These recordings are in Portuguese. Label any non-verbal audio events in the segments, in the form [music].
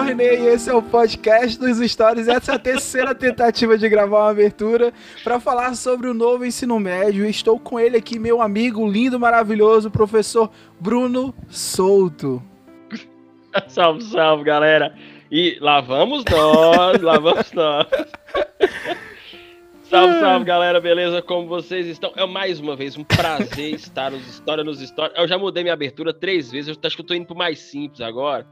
O René e esse é o podcast dos Stories. Essa é a terceira tentativa de gravar uma abertura para falar sobre o novo ensino médio. Estou com ele aqui, meu amigo lindo, maravilhoso, professor Bruno Souto. [laughs] salve, salve, galera. E lá vamos nós, lá vamos nós. Salve, salve, galera, beleza? Como vocês estão? É mais uma vez um prazer estar nos História nos. Eu já mudei minha abertura três vezes, eu acho que eu tô indo pro mais simples agora,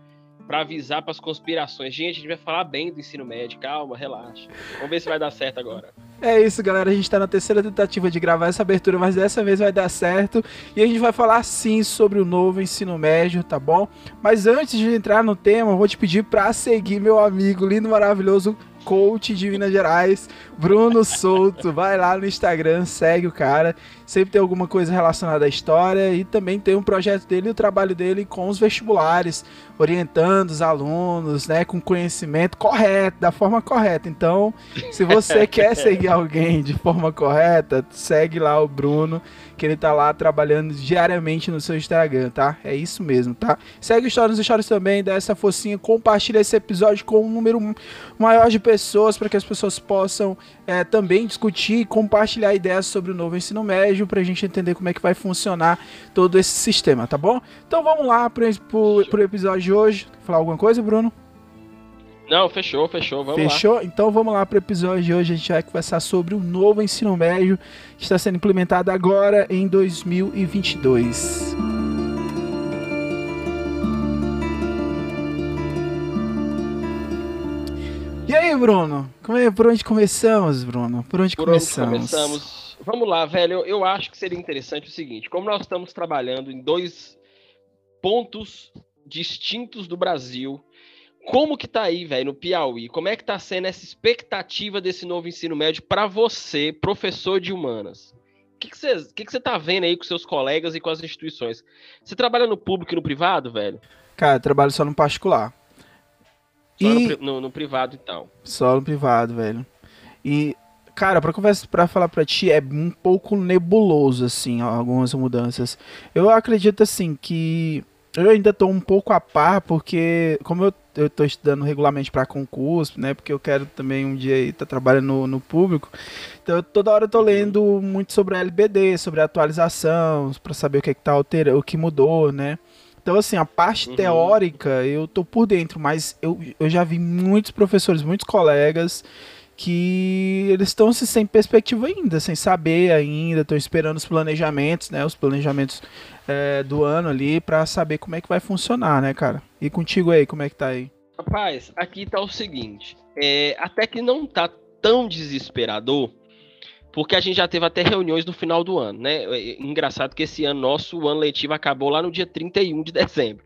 para avisar para as conspirações. Gente, a gente vai falar bem do ensino médio, calma, relaxa. Vamos ver se vai dar certo agora. É isso, galera. A gente tá na terceira tentativa de gravar essa abertura, mas dessa vez vai dar certo. E a gente vai falar sim sobre o novo ensino médio, tá bom? Mas antes de entrar no tema, eu vou te pedir para seguir meu amigo lindo, maravilhoso, coach de Minas Gerais, Bruno Souto. Vai lá no Instagram, segue o cara. Sempre tem alguma coisa relacionada à história e também tem um projeto dele e o trabalho dele com os vestibulares, orientando os alunos, né, com conhecimento correto, da forma correta. Então, se você [laughs] quer seguir alguém de forma correta, segue lá o Bruno, que ele tá lá trabalhando diariamente no seu Instagram, tá? É isso mesmo, tá? Segue o Stories nos Stories também, dá essa focinha, compartilha esse episódio com um número maior de pessoas para que as pessoas possam é, também discutir e compartilhar ideias sobre o novo ensino médio para a gente entender como é que vai funcionar todo esse sistema, tá bom? Então vamos lá pro, pro episódio de hoje. Falar alguma coisa, Bruno? Não, fechou, fechou, vamos Fechou? lá. Então vamos lá para o episódio de hoje. A gente vai conversar sobre o novo ensino médio que está sendo implementado agora em 2022. E aí, Bruno? Como é, por onde começamos, Bruno? Por onde Por começamos? onde começamos? Vamos lá, velho. Eu, eu acho que seria interessante o seguinte: como nós estamos trabalhando em dois pontos distintos do Brasil, como que tá aí, velho, no Piauí? Como é que tá sendo essa expectativa desse novo ensino médio para você, professor de humanas? O que você que que você tá vendo aí com seus colegas e com as instituições? Você trabalha no público e no privado, velho? Cara, eu trabalho só no particular. Só no E- no, no privado, então. Só no privado, velho. E, cara, pra conversa, para falar pra ti, é um pouco nebuloso, assim, algumas mudanças. Eu acredito, assim, que eu ainda tô um pouco a par, porque, como eu, eu tô estudando regularmente pra concurso, né, porque eu quero também um dia estar trabalhando no, no público, então eu, toda hora eu tô lendo muito sobre a LBD, sobre a atualização, pra saber o que é que tá alterando, o que mudou, né. Então, assim, a parte Uhum. teórica eu tô por dentro, mas eu, eu já vi muitos professores, muitos colegas que eles estão assim, sem perspectiva ainda, sem saber ainda, estão esperando os planejamentos, né? Os planejamentos é, do ano ali pra saber como é que vai funcionar, né, cara? E contigo aí, como é que tá aí? Rapaz, aqui tá o seguinte. é, até que não tá tão desesperador, porque a gente já teve até reuniões no final do ano, né? É, engraçado que esse ano nosso, o ano letivo acabou lá no dia 31 de dezembro.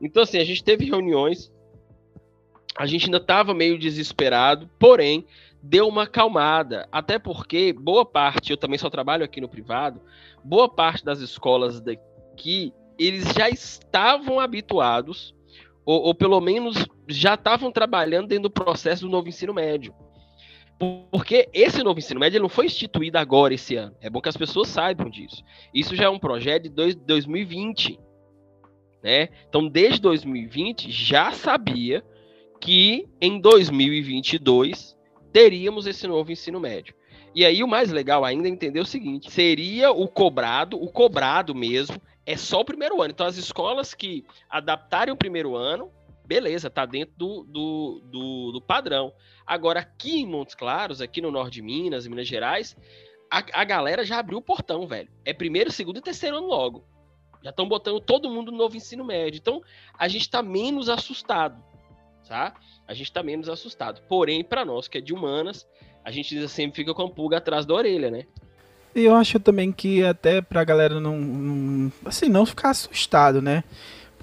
Então, assim, a gente teve reuniões, a gente ainda tava meio desesperado, porém, deu uma acalmada. Até porque boa parte, eu também só trabalho aqui no privado, boa parte das escolas daqui, eles já estavam habituados ou, ou pelo menos já estavam trabalhando dentro do processo do novo ensino médio. Por- Porque esse novo ensino médio não foi instituído agora, esse ano. É bom que as pessoas saibam disso. Isso já é um projeto de dois- 2020. Né? Então, desde 2020, já sabia que em 2022 teríamos esse novo ensino médio. E aí, o mais legal ainda é entender o seguinte: seria o cobrado, o cobrado mesmo, é só o primeiro ano. Então, as escolas que adaptarem o primeiro ano, beleza, tá dentro do, do, do, do padrão. Agora, aqui em Montes Claros, aqui no norte de Minas, Minas Gerais, a, a galera já abriu o portão, velho. É primeiro, segundo e terceiro ano logo. Já estão botando todo mundo no novo ensino médio. Então, a gente tá menos assustado, tá? A gente tá menos assustado. Porém, para nós que é de humanas, a gente sempre fica com a pulga atrás da orelha, né? E eu acho também que até pra galera não, não- assim, não ficar assustado, né?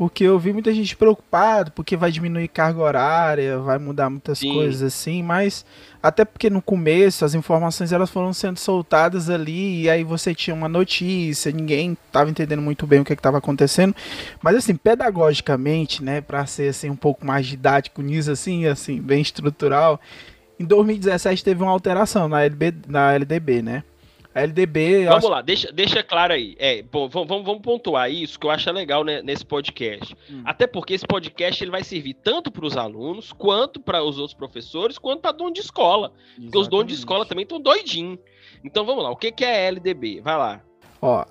Porque eu vi muita gente preocupada, porque vai diminuir carga horária, vai mudar muitas Sim. coisas assim, mas até porque no começo as informações elas foram sendo soltadas ali e aí você tinha uma notícia, ninguém estava entendendo muito bem o que estava acontecendo, mas assim, pedagogicamente, né, para ser assim um pouco mais didático nisso assim, assim, bem estrutural, em 2017 teve uma alteração na, LB, na LDB, né? A LDB. Vamos lá, deixa, deixa claro aí. É, bom, vamos, vamos, pontuar isso que eu acho legal né, nesse podcast. Hum. Até porque esse podcast ele vai servir tanto para os alunos, quanto para os outros professores, quanto para dono de escola. Porque os donos de escola também estão doidinhos. Então vamos lá, o que, que é LDB? Vai lá. Ó,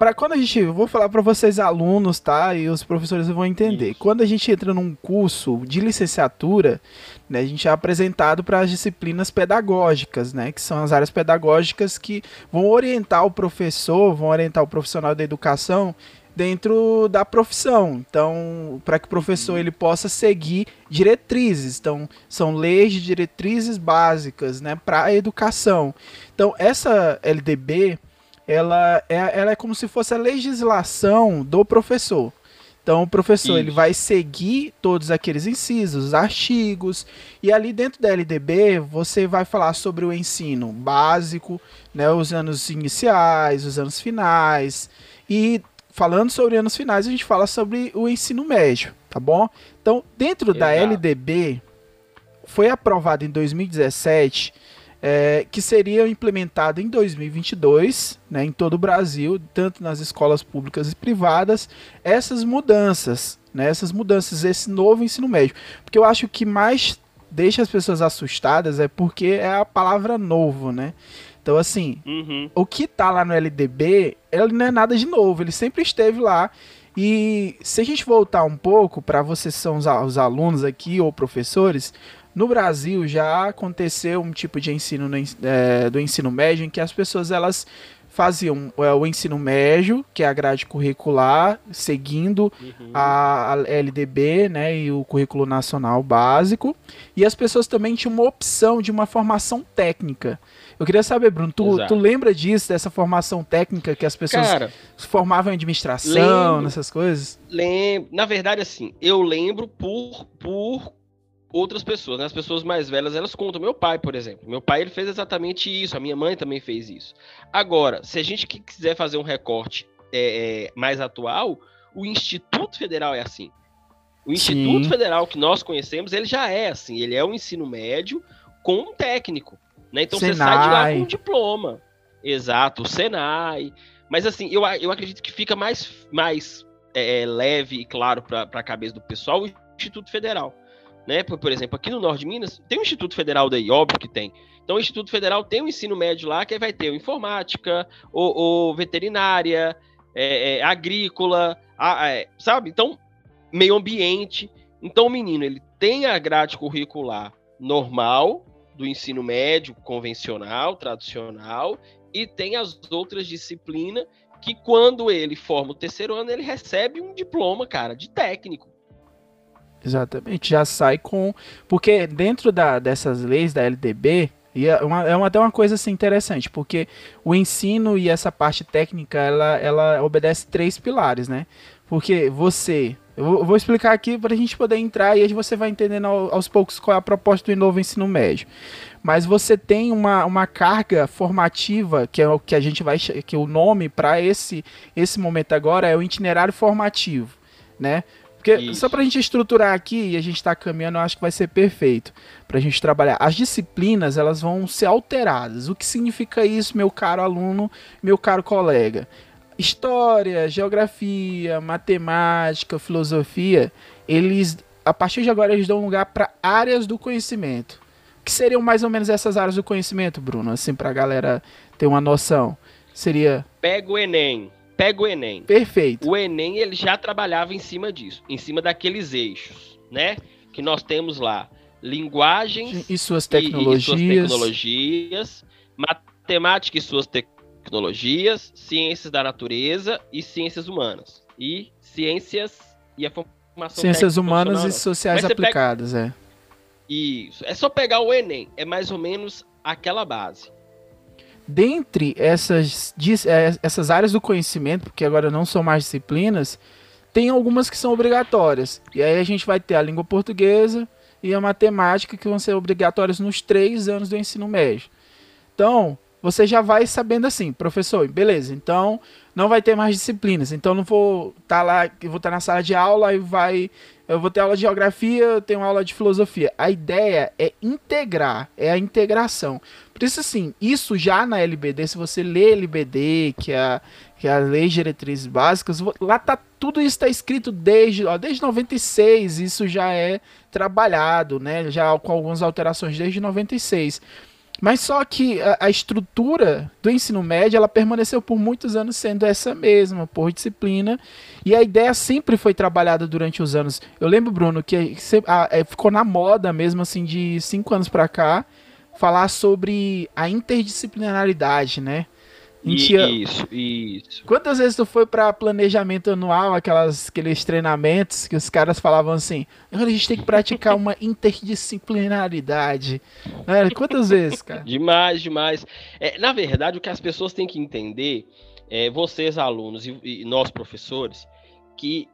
para quando a gente, eu vou falar para vocês alunos, tá? E os professores vão entender. Isso. Quando a gente entra num curso de licenciatura, né, a gente é apresentado para as disciplinas pedagógicas, né, que são as áreas pedagógicas que vão orientar o professor, vão orientar o profissional da educação dentro da profissão. Então, para que o professor ele possa seguir diretrizes. Então, são leis de diretrizes básicas, né, para a educação. Então, essa LDB ela é, ela é como se fosse a legislação do professor. Então, o professor ele vai seguir todos aqueles incisos, artigos, e ali dentro da LDB você vai falar sobre o ensino básico, né, os anos iniciais, os anos finais, e falando sobre anos finais, a gente fala sobre o ensino médio, tá bom? Então, dentro da Exato. LDB, foi aprovado em 2017 é, que seria implementado em 2022, né, em todo o Brasil, tanto nas escolas públicas e privadas, essas mudanças, né, essas mudanças, esse novo ensino médio. Porque eu acho que mais deixa as pessoas assustadas é porque é a palavra novo, né? Então, assim, Uhum. o que tá lá no LDB, ele não é nada de novo, ele sempre esteve lá. E se a gente voltar um pouco para vocês que são os alunos aqui ou professores, no Brasil já aconteceu um tipo de ensino no é, do ensino médio em que as pessoas elas faziam é, o ensino médio, que é a grade curricular, seguindo Uhum. a, a LDB, né, e o currículo nacional básico, e as pessoas também tinham uma opção de uma formação técnica. Eu queria saber, Bruno, tu, Exato. tu lembra disso, dessa formação técnica que as pessoas Cara, formavam em administração, lembro. nessas coisas? lembro. Na verdade, assim, eu lembro por, por outras pessoas, né? As pessoas mais velhas, elas contam. Meu pai, por exemplo. Meu pai, ele fez exatamente isso. A minha mãe também fez isso. Agora, se a gente quiser fazer um recorte é, é, mais atual, o Instituto Federal é assim. O Instituto Sim. Federal que nós conhecemos, ele já é assim. Ele é um ensino médio com um técnico. Né? Então você sai de lá Senai. com um diploma. Exato, o Senai. Mas assim, eu, eu acredito que fica mais, mais é, é, leve e claro para a cabeça do pessoal o Instituto Federal. Né? Por, por exemplo, aqui no Norte de Minas, tem um Instituto Federal daí, óbvio que tem. Então, o Instituto Federal tem um ensino médio lá que vai ter o informática, o, o veterinária, é, é, agrícola, a- é, sabe? Então, meio ambiente. Então, o menino ele tem a grade curricular normal do ensino médio convencional, tradicional, e tem as outras disciplinas que quando ele forma o terceiro ano, ele recebe um diploma, cara, de técnico. Exatamente, já sai com. Porque dentro da, dessas leis da LDB, e é, uma, é uma- até uma coisa assim, interessante, porque o ensino e essa parte técnica, ela, ela obedece três pilares, né? Porque você. Eu vou, explicar aqui para a gente poder entrar e aí você vai entendendo ao- aos poucos qual é a proposta do novo ensino médio. Mas você tem uma, uma carga formativa, que é o que a gente vai. que o nome para esse, esse momento agora é o itinerário formativo, né? Porque Isso. só pra gente estruturar aqui e a gente tá caminhando, eu acho que vai ser perfeito pra gente trabalhar. As disciplinas, elas vão ser alteradas. O que significa isso, meu caro aluno, meu caro colega? História, geografia, matemática, filosofia, eles a partir de agora eles dão lugar para áreas do conhecimento. O que seriam mais ou menos essas áreas do conhecimento, Bruno? Assim pra galera ter uma noção. Seria Pega o Enem. Pega o Enem. perfeito. O Enem ele já trabalhava em cima disso, em cima daqueles eixos, né? Que nós temos lá. Linguagens E suas e- tecnologias. e suas tecnologias, matemática e suas tecnologias, ciências da natureza e ciências humanas. E ciências e a formação Ciências humanas e sociais Mas você pega- aplicadas, é. Isso. É só pegar o Enem. É mais ou menos aquela base. Dentre essas, eh, essas áreas do conhecimento, porque agora não são mais disciplinas, tem algumas que são obrigatórias. E aí a gente vai ter a língua portuguesa e a matemática, que vão ser obrigatórias nos três anos do ensino médio. Então, você já vai sabendo assim, professor, beleza, então não vai ter mais disciplinas. Então não vou estar tá lá, vou estar tá na sala de aula e vai. Eu vou ter aula de geografia, eu tenho aula de filosofia. A ideia é integrar, é a integração. Por isso, assim, isso já na LBD, se você lê LBD, que é a, que é a Lei de Diretrizes Básicas, lá tá tudo isso está escrito desde, ó, desde 96, isso já é trabalhado, né? Já com algumas alterações desde 96. Mas só que a, a, estrutura do ensino médio ela permaneceu por muitos anos sendo essa mesma, por disciplina. E a ideia sempre foi trabalhada durante os anos. Eu lembro, Bruno, que é, ficou na moda mesmo, assim, de cinco anos para cá, falar sobre a interdisciplinaridade, né? Isso, isso. Quantas vezes tu foi para planejamento anual, aquelas, aqueles treinamentos que os caras falavam assim, a gente tem que praticar uma interdisciplinaridade. Né? Quantas vezes, cara? Demais, demais. É, na verdade, o que as pessoas têm que entender, é, vocês alunos e, e nós professores, que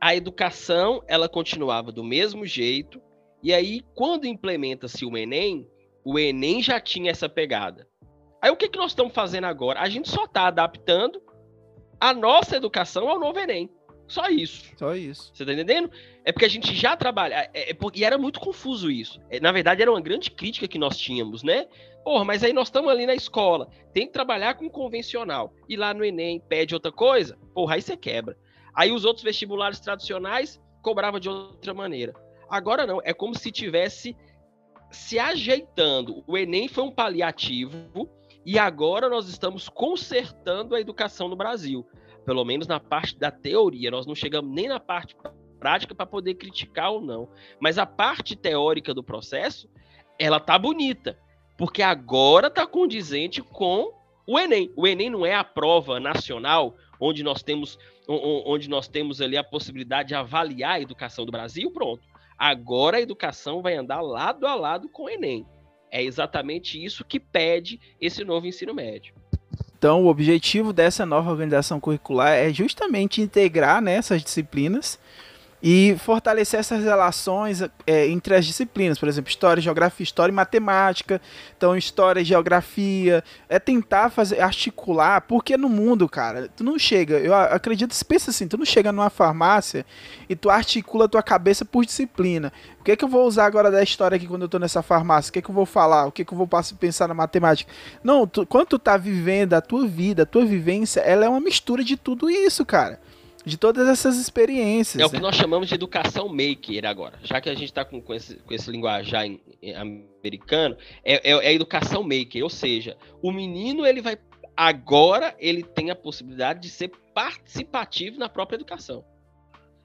a educação ela continuava do mesmo jeito, e aí quando implementa-se o Enem, o Enem já tinha essa pegada Aí o que, que nós estamos fazendo agora? A gente só está adaptando a nossa educação ao novo Enem. Só isso. Só isso. Você tá entendendo? É porque a gente já trabalha. É, é, e era muito confuso isso. É, na verdade, era uma grande crítica que nós tínhamos, né? Porra, mas aí nós estamos ali na escola. Tem que trabalhar com convencional. E lá no Enem pede outra coisa. Porra, aí você quebra. Aí os outros vestibulares tradicionais cobravam de outra maneira. Agora não. É como se tivesse se ajeitando. O Enem foi um paliativo e agora nós estamos consertando a educação no Brasil, pelo menos na parte da teoria. Nós não chegamos nem na parte prática para poder criticar ou não. Mas a parte teórica do processo, ela tá bonita, porque agora tá condizente com o Enem. O Enem não é a prova nacional onde nós temos onde nós temos ali a possibilidade de avaliar a educação do Brasil, pronto. Agora a educação vai andar lado a lado com o Enem. É exatamente isso que pede esse novo ensino médio. Então, o objetivo dessa nova organização curricular é justamente integrar né, essas disciplinas e fortalecer essas relações é, entre as disciplinas, por exemplo, história, geografia, história e matemática. Então, história e geografia é tentar fazer articular, porque no mundo, cara, tu não chega, eu acredito, pensa assim, tu não chega numa farmácia e tu articula tua cabeça por disciplina. O que é que eu vou usar agora da história aqui quando eu tô nessa farmácia? O que é que eu vou falar? O que é que eu vou pensar na matemática? Não, tu, quando tu tá vivendo a tua vida, a tua vivência, ela é uma mistura de tudo isso, cara de todas essas experiências. É o que né? nós chamamos de educação maker agora. Já que a gente está com, com, esse, com esse linguajar em, em americano, é, é, é, a educação maker. Ou seja, o menino ele vai. Agora ele tem a possibilidade de ser participativo na própria educação.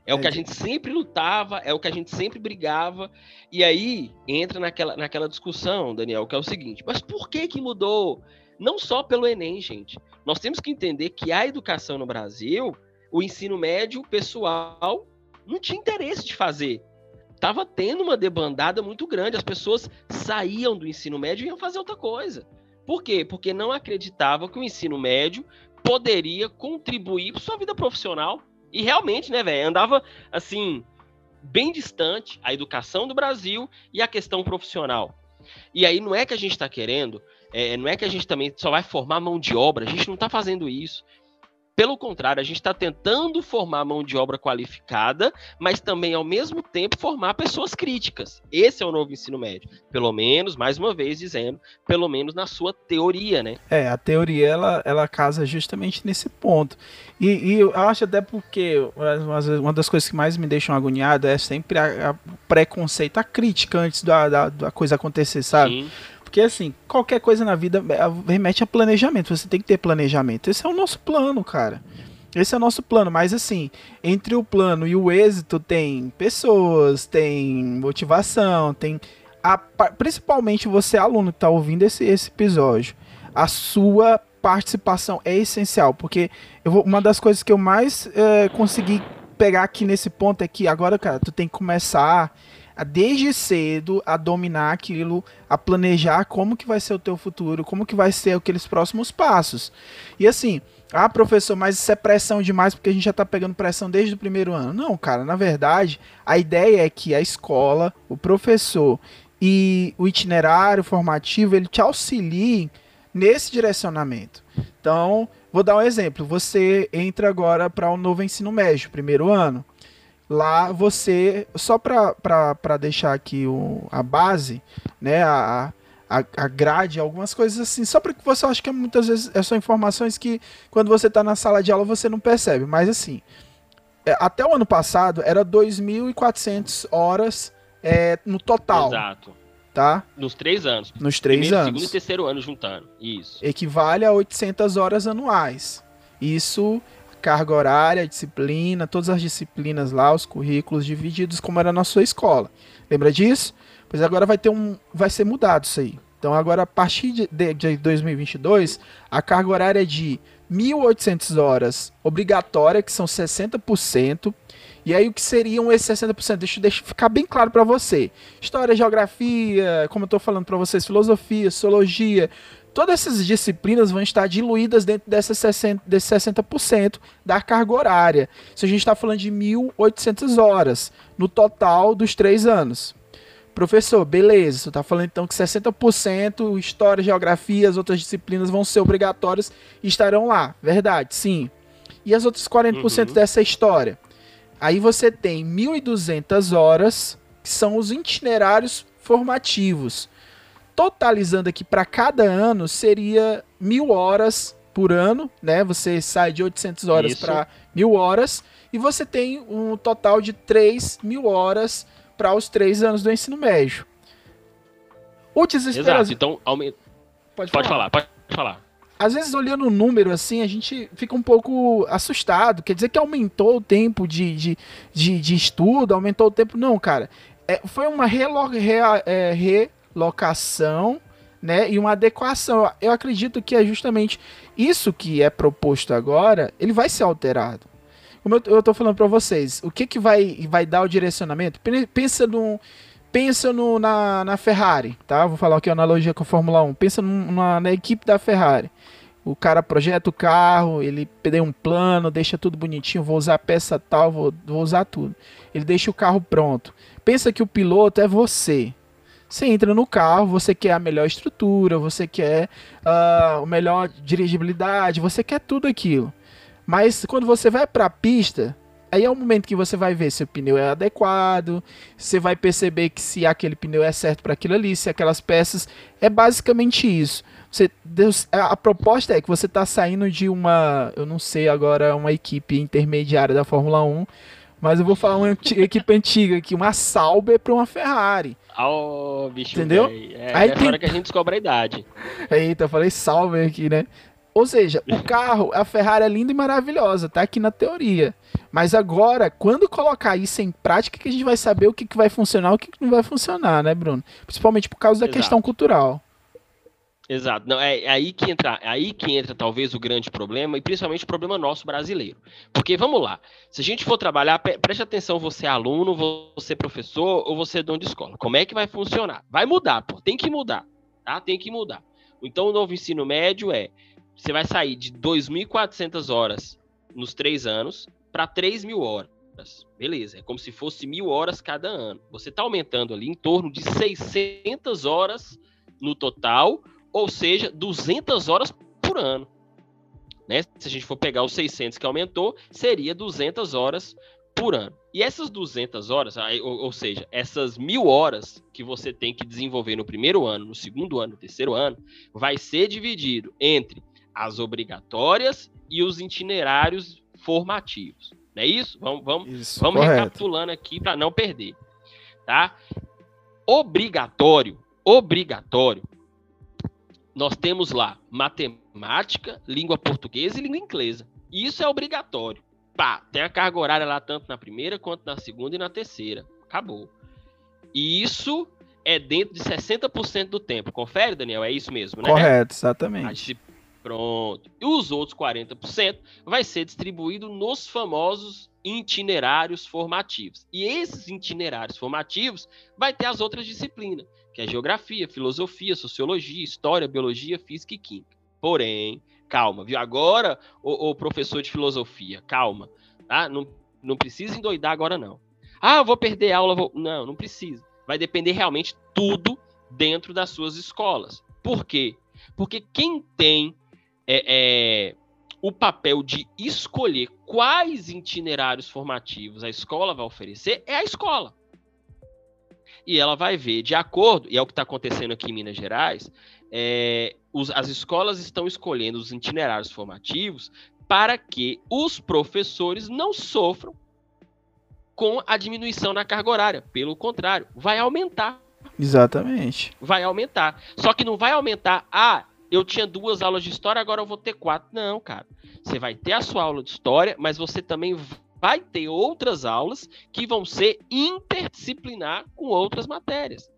É, é o que a gente sempre lutava, é o que a gente sempre brigava. E aí entra naquela, naquela discussão, Daniel, que é o seguinte: mas por que, que mudou? Não só pelo Enem, gente. Nós temos que entender que a educação no Brasil o ensino médio pessoal não tinha interesse de fazer. Tava tendo uma debandada muito grande, as pessoas saíam do ensino médio e iam fazer outra coisa. Por quê? Porque não acreditavam que o ensino médio poderia contribuir para sua vida profissional. E realmente, né, velho, andava assim bem distante a educação do Brasil e a questão profissional. E aí não é que a gente está querendo, é, não é que a gente também só vai formar mão de obra, a gente não está fazendo isso. Pelo contrário, a gente está tentando formar mão de obra qualificada, mas também, ao mesmo tempo, formar pessoas críticas. Esse é o novo ensino médio. Pelo menos, mais uma vez dizendo, pelo menos na sua teoria, né? É, a teoria, ela, ela casa justamente nesse ponto. E, e eu acho até porque uma das coisas que mais me deixam agoniado é sempre a, a preconceito, a crítica antes da, da, da coisa acontecer, sabe? Sim. Porque assim, qualquer coisa na vida é, remete a planejamento. Você tem que ter planejamento. Esse é o nosso plano, cara. Esse é o nosso plano, mas assim, entre o plano e o êxito tem pessoas, tem motivação, tem a, principalmente você aluno que está ouvindo esse, esse episódio, a sua participação é essencial, porque eu vou, uma das coisas que eu mais é, consegui pegar aqui nesse ponto é que agora, cara, tu tem que começar desde cedo a dominar aquilo, a planejar como que vai ser o teu futuro, como que vai ser aqueles próximos passos. E assim, ah, professor, mas isso é pressão demais porque a gente já tá pegando pressão desde o primeiro ano. Não, cara, na verdade, a ideia é que a escola, o professor e o itinerário formativo, ele te auxiliem nesse direcionamento. Então, vou dar um exemplo. Você entra agora para o um novo ensino médio, primeiro ano. Lá você, só para deixar aqui o, a base, né, a, a, a grade, algumas coisas assim, só para que você acha que muitas vezes é são informações que quando você está na sala de aula você não percebe, mas assim, é, até o ano passado era 2.400 horas é, no total. Exato. Tá? Nos três anos. Nos três Primeiro, anos. Segundo e terceiro ano juntando. Isso. Equivale a 800 horas anuais. Isso, carga horária, disciplina, todas as disciplinas lá, os currículos divididos como era na sua escola. Lembra disso? Pois agora vai ter um, vai ser mudado isso aí. Então agora a partir de, de, de 2022, a carga horária é de 1.800 horas obrigatória, que são 60%. E aí o que seriam esses 60%? Deixa, deixa ficar bem claro para você. História, geografia, como eu estou falando para vocês, filosofia, sociologia, todas essas disciplinas vão estar diluídas dentro dessas 60, desses 60% da carga horária. Isso a gente está falando de 1.800 horas no total dos três anos. Professor, beleza, você está falando então que 60% história, geografia, as outras disciplinas vão ser obrigatórias e estarão lá. Verdade, sim. E as outras 40% uhum. dessa história? Aí você tem 1.200 horas, que são os itinerários formativos. Totalizando aqui para cada ano, seria mil horas por ano, né? Você sai de 800 horas para mil horas e você tem um total de 3 mil horas para os três anos do ensino médio. O desespero. Exato, então aumenta. Pode, pode falar. falar, pode falar. Às vezes, olhando o número assim, a gente fica um pouco assustado. Quer dizer que aumentou o tempo de, de, de, de estudo, aumentou o tempo. Não, cara. É, foi uma relo, re, é, relocação né, e uma adequação. Eu acredito que é justamente isso que é proposto agora, ele vai ser alterado. Como eu, tô falando para vocês, o que que vai, vai dar o direcionamento? Pensa no pensa no, na, na Ferrari, tá? Vou falar aqui analogia com a Fórmula 1. Pensa na, na equipe da Ferrari. O cara projeta o carro, ele pede um plano, deixa tudo bonitinho, vou usar peça tal, vou, vou usar tudo. Ele deixa o carro pronto. Pensa que o piloto é você. Você entra no carro, você quer a melhor estrutura, você quer a melhor dirigibilidade, você quer tudo aquilo. Mas quando você vai para a pista, aí é o momento que você vai ver se o pneu é adequado, você vai perceber que se aquele pneu é certo para aquilo ali, se aquelas peças. É basicamente isso. Você, Deus, a, a proposta é que você está saindo de uma, eu não sei agora, uma equipe intermediária da Fórmula 1, mas eu vou falar uma equipe antiga aqui, uma Sauber para uma Ferrari. Oh, bicho, entendeu? É, Aí é tem... hora que a gente descobre a idade. Eita, eu falei Sauber aqui, né? Ou seja, o carro, a Ferrari é linda e maravilhosa, tá aqui na teoria. Mas agora, quando colocar isso em prática, que a gente vai saber o que, que vai funcionar e o que, que não vai funcionar, né, Bruno? Principalmente por causa da Exato. questão cultural. Exato. Não, é, é, aí que entra, é aí que entra talvez o grande problema, e principalmente o problema nosso brasileiro. Porque vamos lá, se a gente for trabalhar, preste atenção, você é aluno, você é professor ou você é dono de escola. Como é que vai funcionar? Vai mudar, pô, tem que mudar, tá? Tem que mudar. Então o novo ensino médio é você vai sair de 2.400 horas nos três anos para 3.000 horas. Beleza, é como se fosse mil horas cada ano. Você está aumentando ali em torno de 600 horas no total, ou seja, 200 horas por ano. Né? Se a gente for pegar os 600 que aumentou, seria 200 horas por ano. E essas 200 horas, ou, seja, essas mil horas que você tem que desenvolver no primeiro ano, no segundo ano, no terceiro ano, vai ser dividido entre as obrigatórias e os itinerários formativos. Não é isso? Vamos, vamos, isso, vamos recapitulando aqui para não perder. Tá? Obrigatório, obrigatório. Nós temos lá matemática, língua portuguesa e língua inglesa. Isso é obrigatório. Pá, tem a carga horária lá tanto na primeira quanto na segunda e na terceira. Acabou. E isso é dentro de 60% do tempo. Confere, Daniel? É isso mesmo, né? Correto, exatamente. Pronto. E os outros 40% vai ser distribuído nos famosos itinerários formativos. E esses itinerários formativos vai ter as outras disciplinas, que é geografia, filosofia, sociologia, história, biologia, física e química. Porém, calma, viu? Agora, o, professor de filosofia, calma, tá? Não, não precisa endoidar agora, não. Ah, eu vou perder aula, vou... Não, não precisa. Vai depender realmente tudo dentro das suas escolas. Por quê? Porque quem tem é, é, o papel de escolher quais itinerários formativos a escola vai oferecer é a escola. E ela vai ver, de acordo, e é o que está acontecendo aqui em Minas Gerais, é, os, as escolas estão escolhendo os itinerários formativos para que os professores não sofram com a diminuição na carga horária. Pelo contrário, vai aumentar. Exatamente. Vai aumentar. Só que não vai aumentar, ah, eu tinha duas aulas de história, agora eu vou ter quatro. Não, cara. Você vai ter a sua aula de história, mas você também vai ter outras aulas que vão ser interdisciplinar com outras matérias.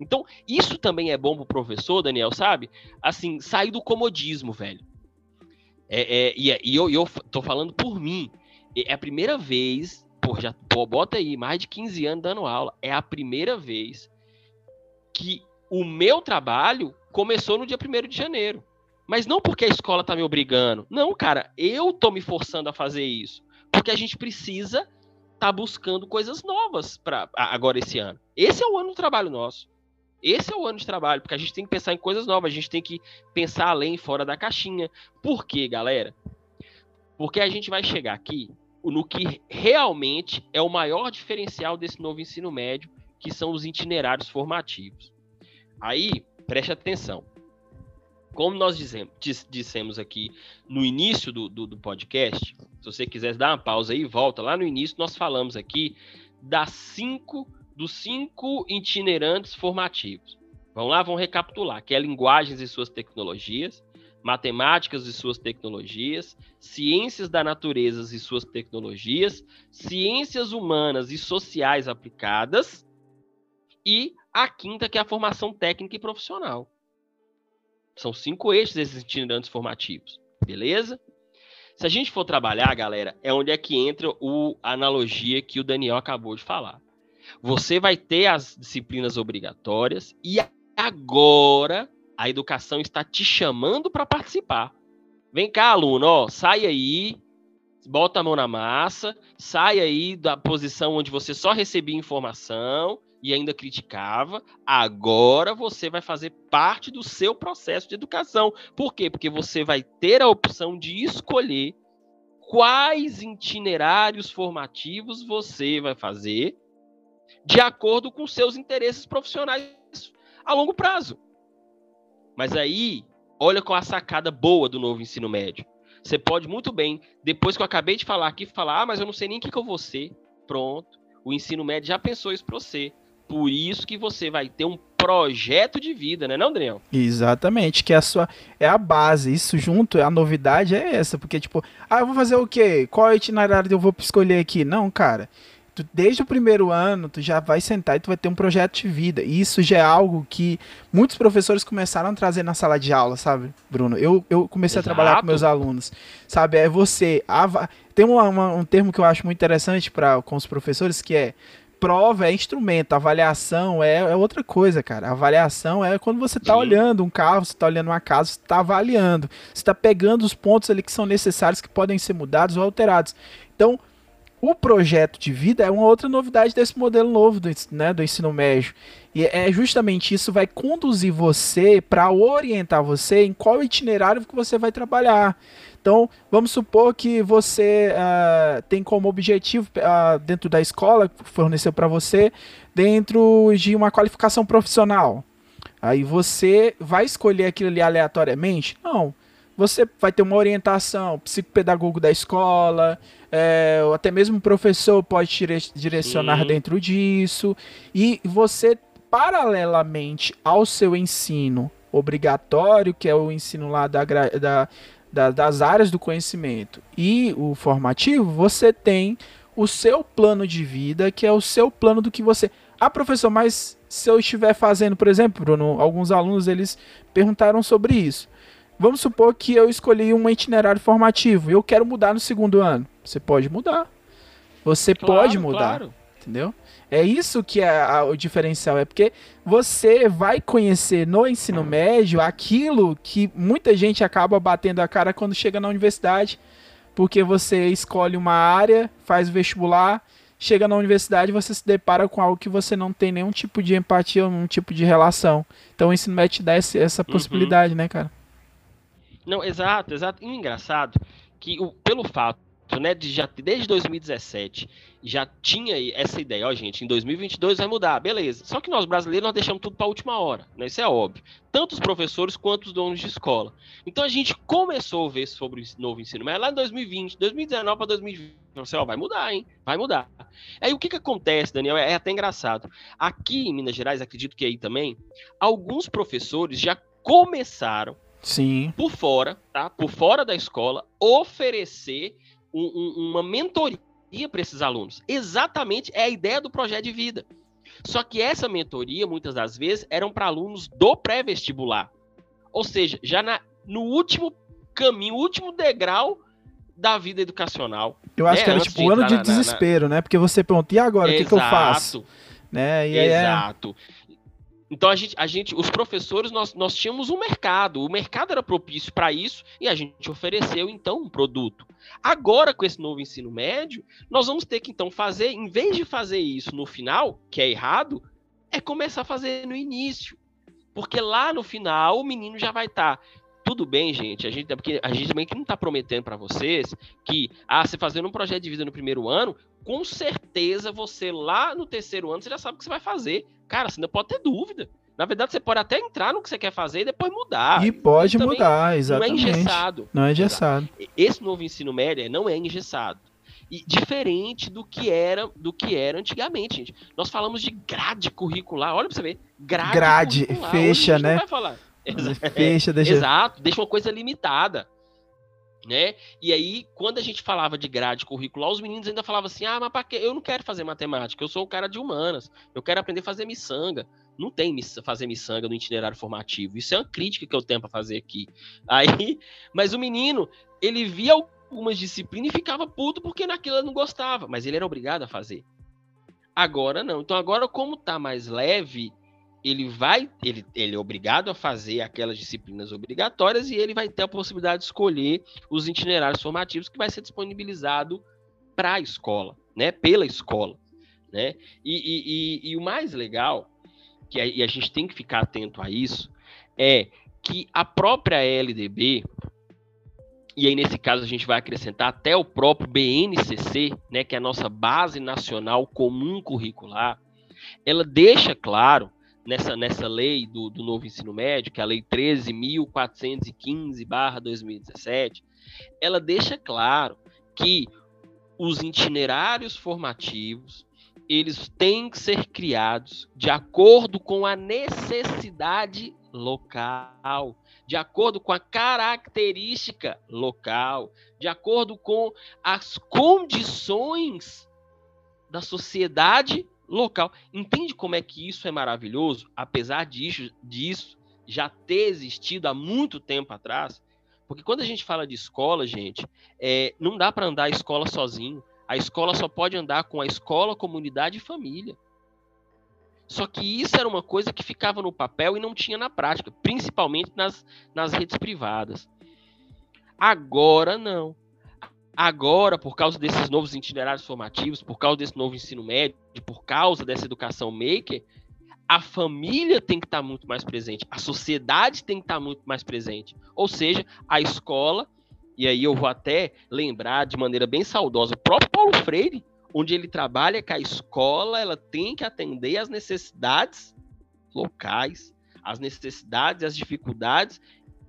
Então, isso também é bom pro professor, Daniel, sabe? Assim, sair do comodismo, velho. É, é, e, é, e eu, eu tô falando por mim. É a primeira vez, pô, já pô, bota aí, mais de 15 anos dando aula. É a primeira vez que o meu trabalho começou no dia 1 de janeiro. Mas não porque a escola tá me obrigando. Não, cara, eu tô me forçando a fazer isso. Porque a gente precisa tá buscando coisas novas para agora esse ano. Esse é o ano do trabalho nosso. Esse é o ano de trabalho, porque a gente tem que pensar em coisas novas, a gente tem que pensar além, fora da caixinha. Por quê, galera? Porque a gente vai chegar aqui no que realmente é o maior diferencial desse novo ensino médio, que são os itinerários formativos. Aí, preste atenção. Como nós dizemos, dissemos aqui no início do, do, do podcast, se você quiser dar uma pausa aí, volta lá no início, nós falamos aqui das cinco dos cinco itinerantes formativos. Vamos lá, vamos recapitular, que é linguagens e suas tecnologias, matemáticas e suas tecnologias, ciências da natureza e suas tecnologias, ciências humanas e sociais aplicadas e a quinta, que é a formação técnica e profissional. São cinco eixos desses itinerantes formativos, beleza? Se a gente for trabalhar, galera, é onde é que entra o, a analogia que o Daniel acabou de falar. Você vai ter as disciplinas obrigatórias e agora a educação está te chamando para participar. Vem cá, aluno, ó, sai aí, bota a mão na massa, sai aí da posição onde você só recebia informação e ainda criticava. Agora você vai fazer parte do seu processo de educação. Por quê? Porque você vai ter a opção de escolher quais itinerários formativos você vai fazer de acordo com seus interesses profissionais a longo prazo. Mas aí, olha com a sacada boa do novo ensino médio. Você pode muito bem, depois que eu acabei de falar aqui, falar: ah, mas eu não sei nem o que, que eu vou ser. Pronto. O ensino médio já pensou isso para você. Por isso que você vai ter um projeto de vida, né, não, Daniel? Exatamente, que é a sua é a base. Isso junto, a novidade é essa, porque tipo, ah, eu vou fazer o quê? Qual itinerário eu vou escolher aqui? Não, cara tu, desde o primeiro ano, tu já vai sentar e tu vai ter um projeto de vida. E isso já é algo que muitos professores começaram a trazer na sala de aula, sabe, Bruno? Eu, eu comecei Exato. a trabalhar com meus alunos, sabe? É você. Tem uma, uma, um termo que eu acho muito interessante para com os professores que é prova é instrumento, avaliação é, é, outra coisa, cara. avaliação é quando você está olhando um carro, você está olhando uma casa, você está avaliando, você está pegando os pontos ali que são necessários, que podem ser mudados ou alterados. Então, o projeto de vida é uma outra novidade desse modelo novo do, né, do ensino médio. E é justamente isso vai conduzir você para orientar você em qual itinerário que você vai trabalhar. Então, vamos supor que você uh, tem como objetivo uh, dentro da escola que forneceu para você, dentro de uma qualificação profissional. Aí você vai escolher aquilo ali aleatoriamente? Não. Você vai ter uma orientação psicopedagogo da escola, é, até mesmo o professor pode te direcionar Sim. dentro disso. E você, paralelamente ao seu ensino obrigatório, que é o ensino lá da, da, da, das áreas do conhecimento, e o formativo, você tem o seu plano de vida, que é o seu plano do que você. Ah, professor, mas se eu estiver fazendo, por exemplo, Bruno, alguns alunos eles perguntaram sobre isso. Vamos supor que eu escolhi um itinerário formativo e eu quero mudar no segundo ano. Você pode mudar. Você Claro, pode mudar, claro. entendeu? É isso que é a- o diferencial, é porque você vai conhecer no ensino médio aquilo que muita gente acaba batendo a cara quando chega na universidade, porque você escolhe uma área, faz o vestibular, chega na universidade e você se depara com algo que você não tem nenhum tipo de empatia, nenhum tipo de relação. Então o ensino médio te dá esse- essa possibilidade, né, cara? Não, exato, exato. E o engraçado que o, pelo fato, né, de já desde 2017 já tinha essa ideia, ó, gente, em 2022 vai mudar, beleza. Só que nós brasileiros nós deixamos tudo para a última hora, né? Isso é óbvio. Tanto os professores quanto os donos de escola. Então a gente começou a ver sobre o novo ensino médio lá em 2020, 2019 para 2020. Você, ó, vai mudar, hein? Vai mudar. Aí o que que acontece, Daniel? É, é até engraçado. Aqui em Minas Gerais, acredito que aí também, alguns professores já começaram Sim. por fora, tá? Por fora da escola, oferecer um- um- uma mentoria para esses alunos. Exatamente é a ideia do projeto de vida. Só que essa mentoria, muitas das vezes, eram para alunos do pré-vestibular. Ou seja, já na- no último caminho, último degrau da vida educacional. Eu acho É, que era antes tipo de um ano entrar de na- na- na- desespero, né? Porque você pergunta, e agora, o que, que eu faço? Né? E é- Exato. Então a gente, a gente, os professores, nós, nós tínhamos um mercado. O mercado era propício para isso e a gente ofereceu então um produto. Agora com esse novo ensino médio, nós vamos ter que então fazer, em vez de fazer isso no final, que é errado, é começar a fazer no início, porque lá no final o menino já vai estar tudo bem, gente. A gente, é porque a gente também não está prometendo para vocês que, ah, você fazendo um projeto de vida no primeiro ano, com certeza você lá no terceiro ano você já sabe o que você vai fazer. Cara, você não pode ter dúvida. Na verdade, você pode até entrar no que você quer fazer e depois mudar. E pode mudar, Não é exatamente. engessado. Não é engessado. Esse novo ensino médio não é engessado. E diferente do que era do que era antigamente, gente. Nós falamos de grade curricular. Olha pra você ver. Grade, Grade, fecha, gente não né? vai falar. Exa- Fecha, deixa. Exato, deixa uma coisa limitada. Né? E aí, quando a gente falava de grade curricular, os meninos ainda falavam assim: ah, mas quê? Eu não quero fazer matemática, eu sou um cara de humanas, eu quero aprender a fazer miçanga. Não tem fazer miçanga no itinerário formativo. Isso é uma crítica que eu tenho para fazer aqui. [laughs] Aí, mas o menino, ele via algumas disciplinas e ficava puto porque naquilo ele não gostava, mas ele era obrigado a fazer. Agora não. Então agora como tá mais leve, ele vai, ele, ele é obrigado a fazer aquelas disciplinas obrigatórias e ele vai ter a possibilidade de escolher os itinerários formativos que vai ser disponibilizado para a escola, né? Pela escola, né? E, e- e- e o mais legal, que a, e a gente tem que ficar atento a isso, é que a própria LDB, e aí nesse caso a gente vai acrescentar até o próprio BNCC, né, que é a nossa base nacional comum curricular, ela deixa claro nessa, nessa lei do, do novo ensino médio, que é a lei 13.415/2017, ela deixa claro que os itinerários formativos eles têm que ser criados de acordo com a necessidade local, de acordo com a característica local, de acordo com as condições da sociedade local. Entende como é que isso é maravilhoso? Apesar disso, disso já ter existido há muito tempo atrás, porque quando a gente fala de escola, gente, é, não dá para andar a escola sozinho. A escola só pode andar com a escola, comunidade e família. Só que isso era uma coisa que ficava no papel e não tinha na prática, principalmente nas, nas redes privadas. Agora não. Agora, por causa desses novos itinerários formativos, por causa desse novo ensino médio, por causa dessa educação maker, a família tem que estar muito mais presente, a sociedade tem que estar muito mais presente. Ou seja, a escola, e aí eu vou até lembrar de maneira bem saudosa, o próprio Paulo Freire, onde ele trabalha que a escola ela tem que atender às necessidades locais, às necessidades, às dificuldades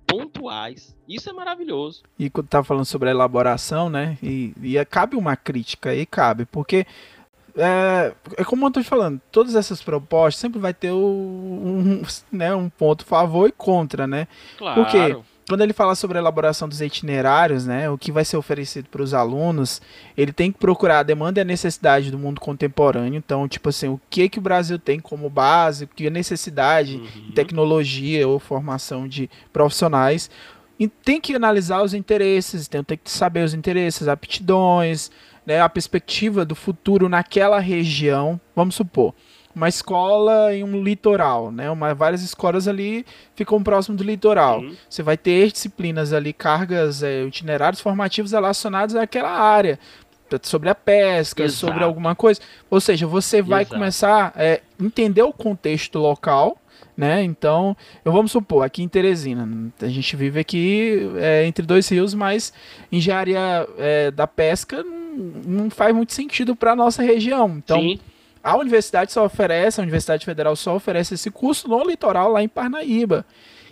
pontuais. Isso é maravilhoso. E quando tá falando sobre a elaboração, né? E, e cabe uma crítica aí, cabe, porque é, é como eu tô te falando, todas essas propostas sempre vai ter o, um, né, um ponto favor e contra, né? Claro. Por quê? Quando ele fala sobre a elaboração dos itinerários, né, o que vai ser oferecido para os alunos, ele tem que procurar a demanda e a necessidade do mundo contemporâneo. Então, tipo assim, o que que o Brasil tem como base, o que é necessidade Uhum. tecnologia ou formação de profissionais. E tem que analisar os interesses, tem, tem que saber os interesses, aptidões, né, a perspectiva do futuro naquela região. Vamos supor, uma escola em um litoral, né? Uma, várias escolas ali ficam próximo do litoral. Uhum. Você vai ter disciplinas ali, cargas, é, itinerários formativos relacionados àquela área. Sobre a pesca, Exato. sobre alguma coisa. Ou seja, você vai Exato. começar a é, entender o contexto local, né? Então, eu vamos supor, aqui em Teresina, a gente vive aqui é, entre dois rios, mas engenharia é, da pesca não, não, faz muito sentido para nossa região. Então, Sim a universidade só oferece, a Universidade Federal só oferece esse curso no litoral lá em Parnaíba.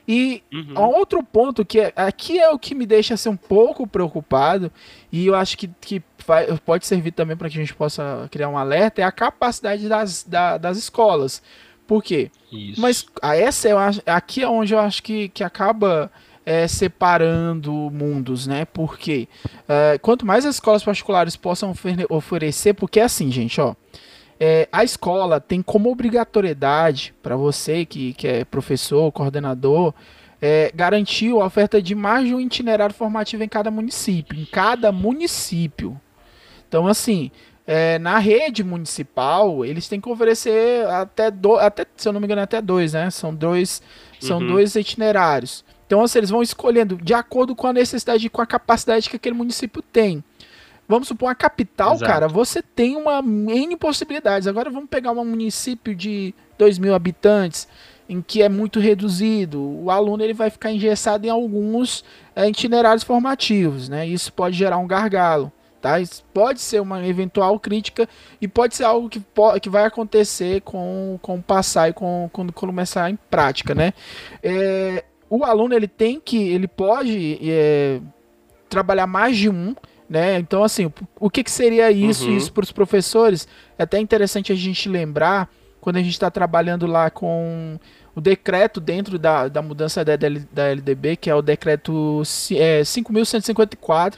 E uhum. outro ponto que é, aqui é o que me deixa assim, um pouco preocupado, e eu acho que, que vai, pode servir também para que a gente possa criar um alerta, é a capacidade das, da, das escolas. Por quê? Isso. Mas essa eu acho, aqui é onde eu acho que, que acaba é, separando mundos, né? Porque é, quanto mais as escolas particulares possam oferecer, porque é assim, gente, ó é, a escola tem como obrigatoriedade para você que, que é professor, coordenador, é, garantir a oferta de mais de um itinerário formativo em cada município. Em cada município. Então, assim, é, na rede municipal, eles têm que oferecer até, do, até se eu não me engano, até dois, né? São dois, são uhum. dois itinerários. Então, assim, eles vão escolhendo de acordo com a necessidade e com a capacidade que aquele município tem. Vamos supor, a capital, Exato. cara, você tem uma N possibilidades. Agora vamos pegar um município de 2 mil habitantes, em que é muito reduzido. O aluno ele vai ficar engessado em alguns é, itinerários formativos, né? Isso pode gerar um gargalo. Tá? Isso pode ser uma eventual crítica e pode ser algo que, que vai acontecer com, com o passar e com, quando começar em prática, né? É, o aluno ele tem que, ele pode é, trabalhar mais de um, né? Então, assim, o que, que seria isso, uhum. isso para os professores? É até interessante a gente lembrar, quando a gente está trabalhando lá com o decreto dentro da, da mudança da, da LDB, que é o decreto é, 5.154,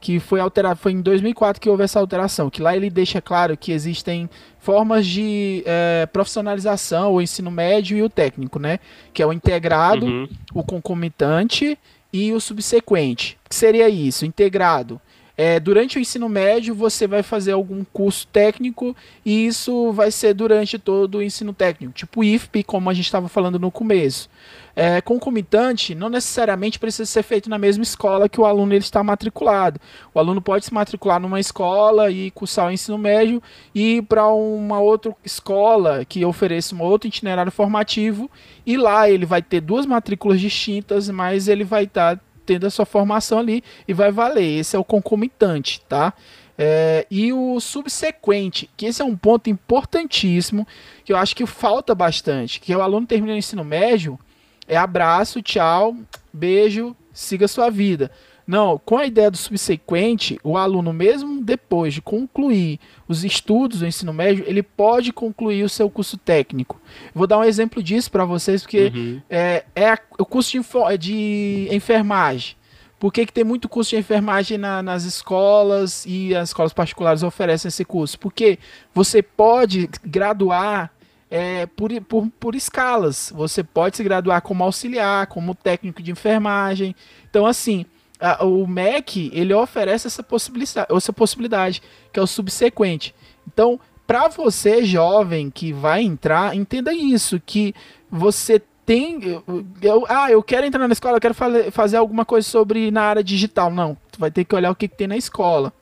que foi alterado, foi em 2004 que houve essa alteração, que lá ele deixa claro que existem formas de é, profissionalização, o ensino médio e o técnico, né? Que é o integrado, uhum. o concomitante e o subsequente. O que seria isso? Integrado é, durante o ensino médio, você vai fazer algum curso técnico e isso vai ser durante todo o ensino técnico, tipo IFP, como a gente estava falando no começo. É, concomitante não necessariamente precisa ser feito na mesma escola que o aluno ele está matriculado. O aluno pode se matricular numa escola e cursar o ensino médio e ir para uma outra escola que ofereça um outro itinerário formativo e lá ele vai ter duas matrículas distintas, mas ele vai estar tá tendo a sua formação ali e vai valer. Esse é o concomitante, tá? É, e o subsequente, que esse é um ponto importantíssimo, que eu acho que falta bastante, que o aluno termina o ensino médio, é abraço, tchau, beijo, siga sua vida. Não, com a ideia do subsequente, o aluno, mesmo depois de concluir os estudos do ensino médio, ele pode concluir o seu curso técnico. Vou dar um exemplo disso para vocês, porque uhum. é, é a, o curso de, de enfermagem. Por que, que tem muito curso de enfermagem na, nas escolas e as escolas particulares oferecem esse curso? Porque você pode graduar é, por, por, por escalas. Você pode se graduar como auxiliar, como técnico de enfermagem. Então, assim, a, o MEC ele oferece essa possibilidade, essa possibilidade, que é o subsequente. Então, para você jovem que vai entrar, entenda isso, que você tem, eu, eu, ah, eu quero entrar na escola, eu quero fazer, fazer alguma coisa sobre na área digital. Não, tu vai ter que olhar o que, que tem na escola.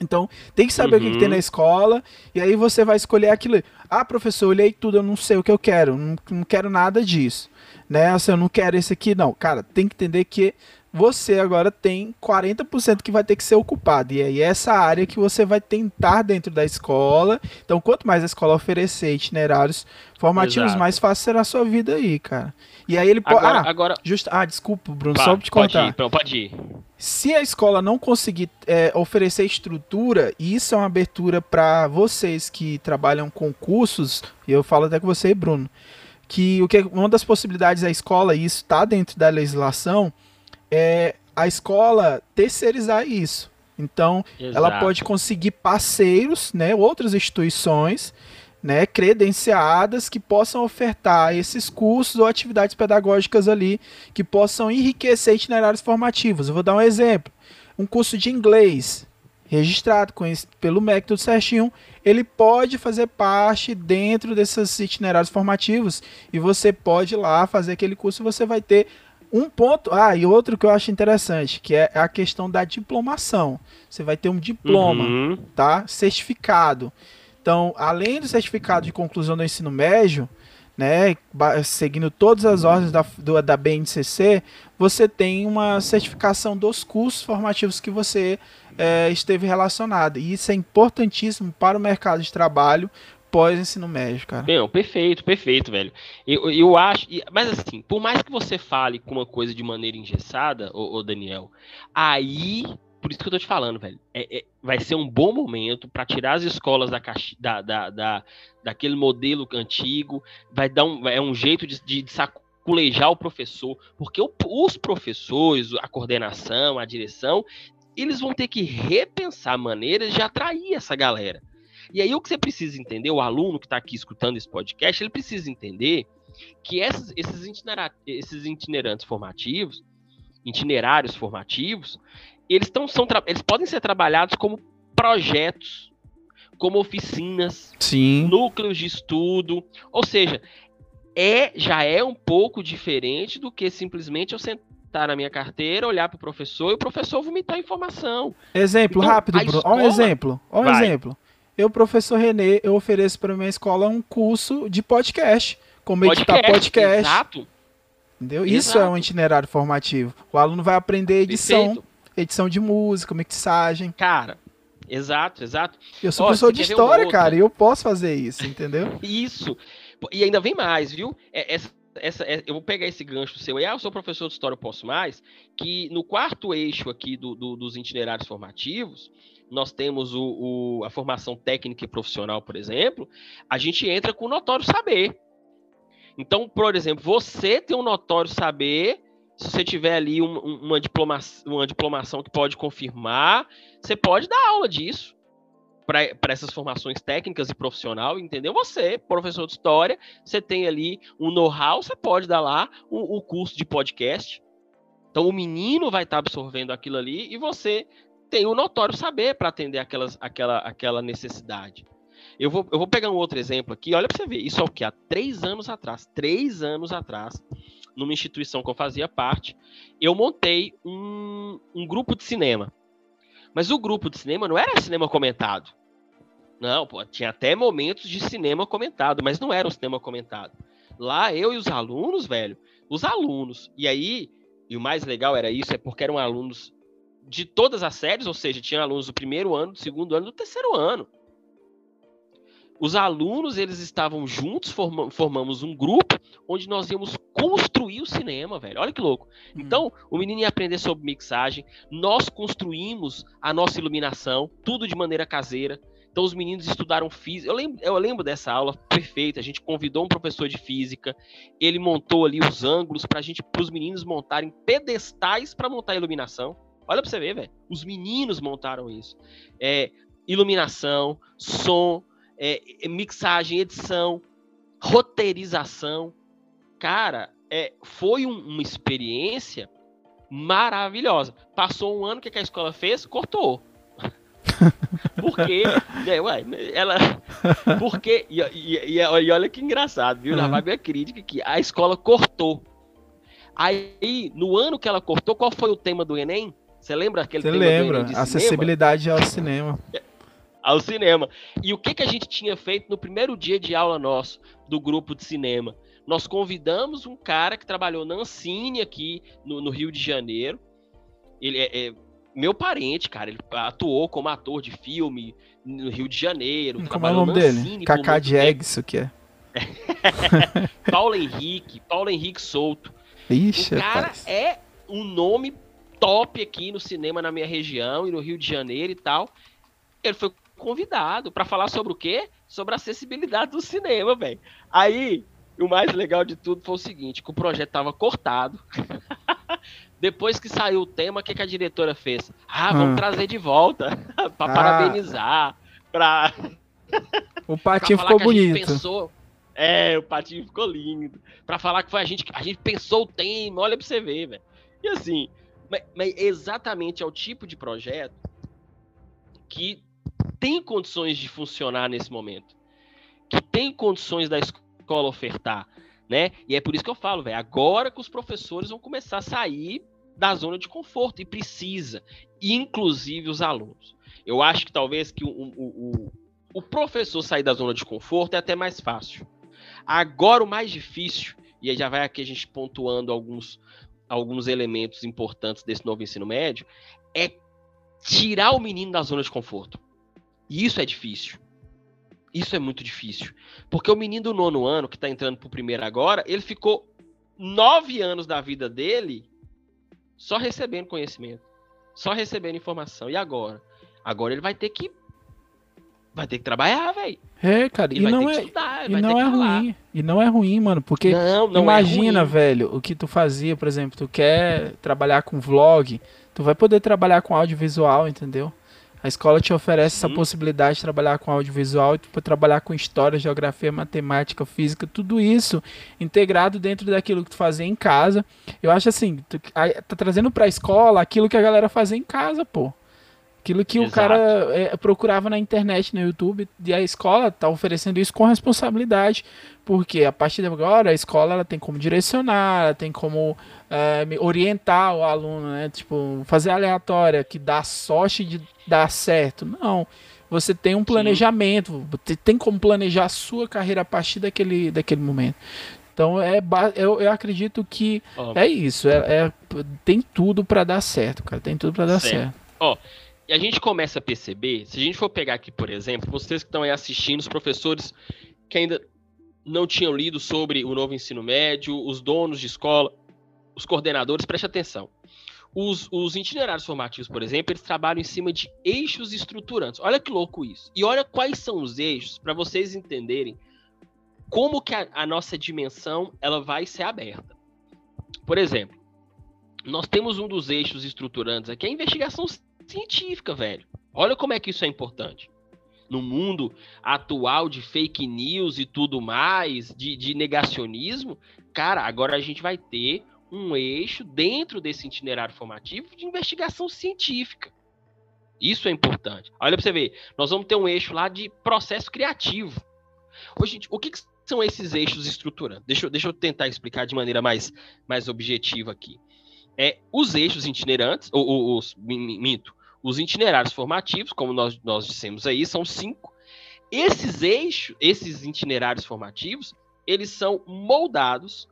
Então, tem que saber uhum. o que, que, tem na uhum. escola, e aí você vai escolher aquilo. Ah, professor, eu olhei tudo, eu não sei o que eu quero, não, não quero nada disso. Né? Assim, eu não quero esse aqui, não. Cara, tem que entender que você agora tem 40% que vai ter que ser ocupado. E aí essa área que você vai tentar dentro da escola. Então, quanto mais a escola oferecer itinerários formativos, Exato. mais fácil será a sua vida aí, cara. E aí ele pode. Agora, ah, agora... Just... ah, desculpa, Bruno, Pá, só pra te contar. Pode ir, pode ir. Se a escola não conseguir é, oferecer estrutura, e isso é uma abertura para vocês que trabalham com cursos, e eu falo até com você, Bruno, que o que uma das possibilidades da escola, e isso está dentro da legislação, é a escola terceirizar isso. Então, Exato. ela pode conseguir parceiros, né, outras instituições, né, credenciadas que possam ofertar esses cursos ou atividades pedagógicas ali que possam enriquecer itinerários formativos. Eu vou dar um exemplo. Um curso de inglês registrado, conhecido pelo MEC, tudo certinho, ele pode fazer parte dentro desses itinerários formativos e você pode ir lá fazer aquele curso e você vai ter um ponto. Ah, e outro que eu acho interessante, que é a questão da diplomação. Você vai ter um diploma, Uhum. tá? Certificado. Então, além do certificado de conclusão do ensino médio, né, seguindo todas as ordens da, do, da BNCC, você tem uma certificação dos cursos formativos que você é, esteve relacionado. E isso é importantíssimo para o mercado de trabalho pós-ensino médio, cara. Não, perfeito, perfeito, velho. Eu, eu acho. Mas assim, por mais que você fale com uma coisa de maneira engessada, ô, ô Daniel, aí. Por isso que eu tô te falando, velho. é- é- vai ser um bom momento para tirar as escolas da, da, da, da- daquele modelo antigo. Vai dar um, é um jeito de, de, de saculejar o professor. Porque o- os professores, a coordenação, a direção, eles vão ter que repensar maneiras de atrair essa galera. E aí o que você precisa entender, o aluno que está aqui escutando esse podcast, ele precisa entender que esses, esses, itinera- esses itinerantes formativos, itinerários formativos, eles, tão, são, eles podem ser trabalhados como projetos, como oficinas, Sim. núcleos de estudo, ou seja, é já é um pouco diferente do que simplesmente eu sentar na minha carteira, olhar para o professor e o professor vomitar informação. Exemplo Então, rápido, Bruno. Olha um escola- exemplo. Olha um exemplo. Eu, professor Renê, eu ofereço para minha escola um curso de podcast. Como editar podcast. Exato. Entendeu? Isso é um Exato. itinerário formativo. O aluno vai aprender edição, Perfeito. edição de música, mixagem. Cara, exato, exato. Eu sou Ó, professor de história, cara, e eu posso fazer isso, entendeu? [laughs] Isso. E ainda vem mais, viu? É- Essa, essa, é- eu vou pegar esse gancho seu aí. Ah, eu sou professor de história, eu posso mais. Que no quarto eixo aqui do, do- dos itinerários formativos, nós temos o, o- a formação técnica e profissional, por exemplo. A gente entra com o notório saber. Então, por exemplo, você tem um notório saber. Se você tiver ali um- um- uma, diploma, uma diplomação que pode confirmar, você pode dar aula disso para essas formações técnicas e profissional, entendeu? Você, professor de história, você tem ali um know-how, você pode dar lá o, o curso de podcast. Então o menino vai estar absorvendo aquilo ali e você tem o notório saber para atender aquelas, aquela, aquela necessidade. Eu vou, eu vou pegar um outro exemplo aqui, olha para você ver. Isso é o que? Há três anos atrás, três anos atrás, numa instituição que eu fazia parte, eu montei um, um grupo de cinema. Mas o grupo de cinema não era cinema comentado. Não, pô, tinha até momentos de cinema comentado, mas não era um cinema comentado. Lá eu e os alunos, velho, os alunos. E aí, e o mais legal era isso, é porque eram alunos de todas as séries, ou seja, tinha alunos do primeiro ano, do segundo ano, do terceiro ano. Os alunos, eles estavam juntos, forma- formamos um grupo onde nós íamos construir o cinema, velho. Olha que louco. Então, o menino ia aprender sobre mixagem, nós construímos a nossa iluminação, tudo de maneira caseira. Então, os meninos estudaram física. Eu lembro, eu lembro dessa aula perfeita. A gente convidou um professor de física, ele montou ali os ângulos para gente, para os meninos montarem pedestais para montar a iluminação. Olha para você ver, velho. Os meninos montaram isso. É, iluminação, som, é, é, mixagem, edição, roteirização. Cara, é, foi um- uma experiência maravilhosa. Passou um ano, o que, que a escola fez? Cortou. [laughs] Porque, né, ué, ela. Porque, e, e- e- olha que engraçado, viu? Já Uhum. vai minha crítica aqui. A escola cortou. Aí, no ano que ela cortou, qual foi o tema do Enem? Você lembra aquele Você lembra? De cinema? Acessibilidade ao cinema. ao cinema. E o que, que a gente tinha feito no primeiro dia de aula nosso, do grupo de cinema? Nós convidamos um cara que trabalhou na Ancine aqui no, no Rio de Janeiro. Ele é, é meu parente, cara. Ele atuou como ator de filme no Rio de Janeiro. Como é o nome dele? Kaká muito Diegues, isso que é. [laughs] Paulo Henrique, Paulo Henrique Souto. Ixi, O cara rapaz. é um nome top aqui no cinema na minha região e no Rio de Janeiro e tal. Ele foi convidado para falar sobre o quê? Sobre a acessibilidade do cinema, velho. Aí, o mais legal de tudo foi o seguinte, que o projeto tava cortado. [laughs] Depois que saiu o tema, o que, que a diretora fez? Ah, vamos Ah. trazer de volta [laughs] para Ah. parabenizar, para [laughs] O patinho ficou que a gente bonito. pensou- É, o patinho ficou lindo. Pra falar que foi a gente que a gente pensou o tema, olha pra você ver, velho. E assim, mas, mas exatamente é o tipo de projeto que tem condições de funcionar nesse momento, que tem condições da escola ofertar, né? E é por isso que eu falo, velho, agora que os professores vão começar a sair da zona de conforto e precisa, inclusive os alunos. Eu acho que talvez que o, o, o, o professor sair da zona de conforto é até mais fácil. Agora o mais difícil, e aí já vai aqui a gente pontuando alguns, alguns elementos importantes desse novo ensino médio, é tirar o menino da zona de conforto. E isso é difícil. Isso é muito difícil. Porque o menino do nono ano, que está entrando para o primeiro agora, ele ficou nove anos da vida dele só recebendo conhecimento, só recebendo informação. E agora? Agora ele vai ter que vai ter que trabalhar, velho. É, cara, e não é estudar, e não é ruim. E não é ruim, mano, porque não, não é imagina, é velho, o que tu fazia, por exemplo, tu quer trabalhar com vlog, tu vai poder trabalhar com audiovisual, entendeu? A escola te oferece Sim. essa possibilidade de trabalhar com audiovisual, tipo, trabalhar com história, geografia, matemática, física, tudo isso integrado dentro daquilo que tu fazia em casa. Eu acho assim, tu, tá trazendo pra escola aquilo que a galera fazia em casa, pô. Aquilo que Exato. o cara é, procurava na internet, no YouTube, e a escola está oferecendo isso com responsabilidade, porque a partir de agora a escola ela tem como direcionar, ela tem como é, orientar o aluno, né? Tipo, fazer aleatória, que dá sorte de dar certo. Não. Você tem um planejamento, você tem como planejar a sua carreira a partir daquele, daquele momento. Então é eu, eu acredito que oh. é isso, é, é tem tudo para dar certo, cara, tem tudo para dar certo. certo. Oh, e a gente começa a perceber, se a gente for pegar aqui, por exemplo, vocês que estão aí assistindo, os professores que ainda não tinham lido sobre o novo ensino médio, os donos de escola, os coordenadores, preste atenção. Os, os itinerários formativos, por exemplo, eles trabalham em cima de eixos estruturantes. Olha que louco isso. E olha quais são os eixos para vocês entenderem como que a, a nossa dimensão ela vai ser aberta. Por exemplo, nós temos um dos eixos estruturantes aqui, a investigação científica, velho. Olha como é que isso é importante. No mundo atual de fake news e tudo mais, de, de negacionismo, cara, agora a gente vai ter um eixo dentro desse itinerário formativo de investigação científica. Isso é importante. Olha para você ver, nós vamos ter um eixo lá de processo criativo. Ô, gente, o que, que são esses eixos estruturantes? Deixa, deixa eu tentar explicar de maneira mais, mais objetiva aqui. É, os eixos itinerantes, ou, ou os, os itinerários formativos, como nós, nós dissemos aí, são cinco. Esses eixos, esses itinerários formativos, eles são moldados,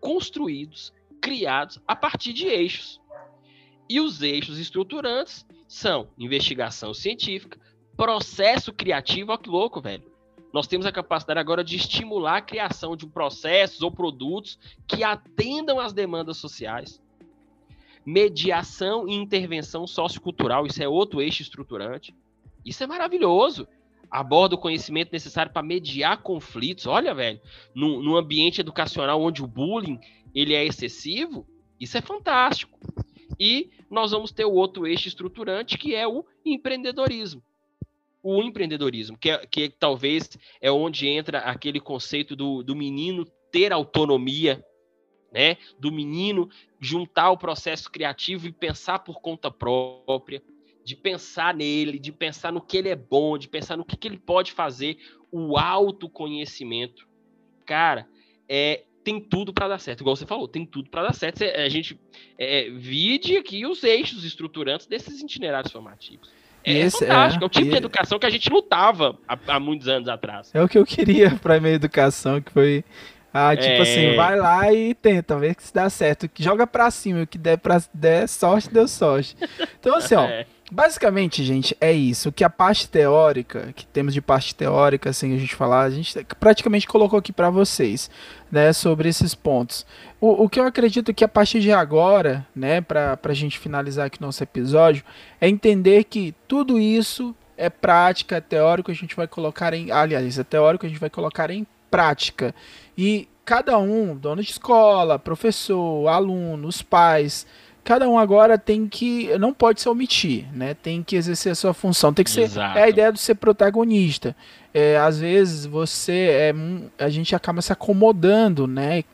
construídos, criados a partir de eixos. E os eixos estruturantes são investigação científica, processo criativo, olha que louco, velho. Nós temos a capacidade agora de estimular a criação de processos ou produtos que atendam às demandas sociais mediação e intervenção sociocultural, isso é outro eixo estruturante. Isso é maravilhoso. Aborda o conhecimento necessário para mediar conflitos. Olha, velho, num, num ambiente educacional onde o bullying ele é excessivo, isso é fantástico. E nós vamos ter o outro eixo estruturante, que é o empreendedorismo. O empreendedorismo, que, é, que talvez é onde entra aquele conceito do, do menino ter autonomia né? Do menino juntar o processo criativo e pensar por conta própria, de pensar nele, de pensar no que ele é bom, de pensar no que, que ele pode fazer, o autoconhecimento. Cara, é, tem tudo para dar certo, igual você falou, tem tudo para dar certo. A gente é, vide aqui os eixos estruturantes desses itinerários formativos. É, é fantástico, é, é o tipo e... de educação que a gente lutava há, há, muitos anos atrás. É o que eu queria [laughs] para a minha educação, que foi ah, tipo assim, é... assim, vai lá e tenta, ver se dá certo. Joga pra cima, o que der, pra, der sorte, deu sorte. Então, assim, ó, [laughs] é. basicamente, gente, é isso. O que a parte teórica, que temos de parte teórica, assim, a gente falar, a gente praticamente colocou aqui para vocês, né, sobre esses pontos. O, o que eu acredito que a partir de agora, né, pra, pra gente finalizar aqui nosso episódio, é entender que tudo isso é prática, é teórico, a gente vai colocar em. Aliás, é teórico, a gente vai colocar em prática. E cada um, dono de escola, professor, aluno, os pais, cada um agora tem que não pode se omitir, né? Tem que exercer a sua função, tem que ser Exato. é a ideia de ser protagonista. É, às vezes você é a gente acaba se acomodando, né?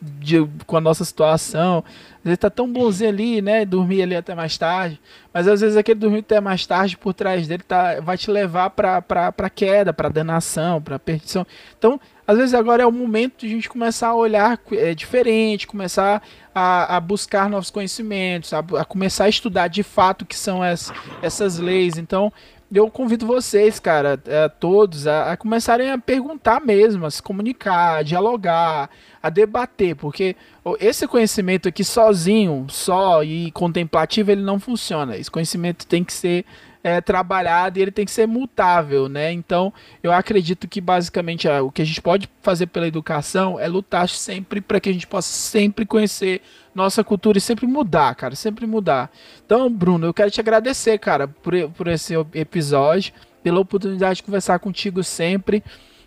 de, com a nossa situação. Às vezes tá tão bonzinho ali, né? Dormir ali até mais tarde. Mas às vezes aquele dormir até mais tarde por trás dele tá, vai te levar pra, pra, pra queda, pra danação, pra perdição. Então, às vezes agora é o momento de a gente começar a olhar é, diferente, começar a, a buscar novos conhecimentos, a, a, começar a estudar de fato o que são as, essas leis. Então, eu convido vocês, cara, a, todos, a, a, começarem a perguntar mesmo, a se comunicar, a dialogar, a debater, porque esse conhecimento aqui sozinho, só e contemplativo, ele não funciona. Esse conhecimento tem que ser é, trabalhado e ele tem que ser mutável, né? Então, eu acredito que basicamente o que a gente pode fazer pela educação é lutar sempre para que a gente possa sempre conhecer nossa cultura e sempre mudar, cara, sempre mudar. Então, Bruno, eu quero te agradecer, cara, por, por esse episódio, pela oportunidade de conversar contigo sempre.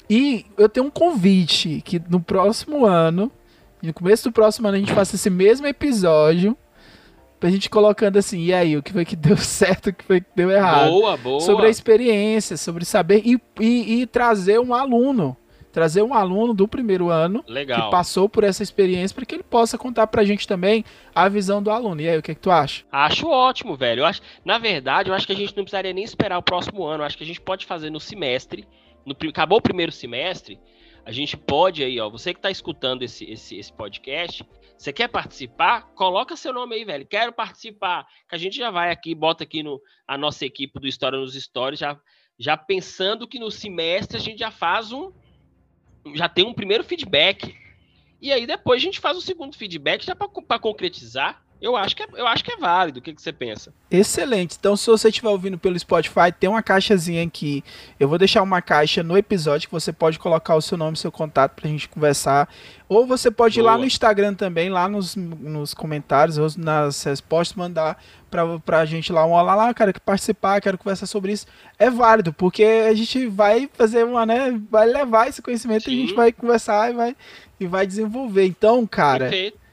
E eu tenho um convite que no próximo ano, no começo do próximo ano, a gente faça esse mesmo episódio Pra gente colocando assim, e aí, o que foi que deu [laughs] certo, o que foi que deu errado. Boa, boa. Sobre a experiência, sobre saber e, e, e trazer um aluno. Trazer um aluno do primeiro ano Legal. que passou por essa experiência para que ele possa contar pra gente também a visão do aluno. E aí, o que, é que tu acha? Acho ótimo, velho. Eu acho, na verdade, eu acho que a gente não precisaria nem esperar o próximo ano. Eu acho que a gente pode fazer no semestre. No, acabou o primeiro semestre, a gente pode aí, ó. Você que está escutando esse, esse, esse podcast, você quer participar? Coloca seu nome aí, velho. Quero participar. Que a gente já vai aqui, bota aqui no, a nossa equipe do História nos Stories, já, já pensando que no semestre a gente já faz um. Já tem um primeiro feedback. E aí depois a gente faz o segundo feedback já para concretizar. Eu acho que é, eu acho que é válido. O que, que você pensa? Excelente. Então, se você estiver ouvindo pelo Spotify, tem uma caixazinha aqui. Eu vou deixar uma caixa no episódio que você pode colocar o seu nome seu contato pra gente conversar. Ou você pode Boa. ir lá no Instagram também, lá nos, nos comentários ou nas respostas, mandar pra, pra gente lá um olá lá, cara, que participar, quero conversar sobre isso. É válido, porque a gente vai fazer uma, né? Vai levar esse conhecimento Sim. e a gente vai conversar e vai, e vai desenvolver. Então, cara. Perfeito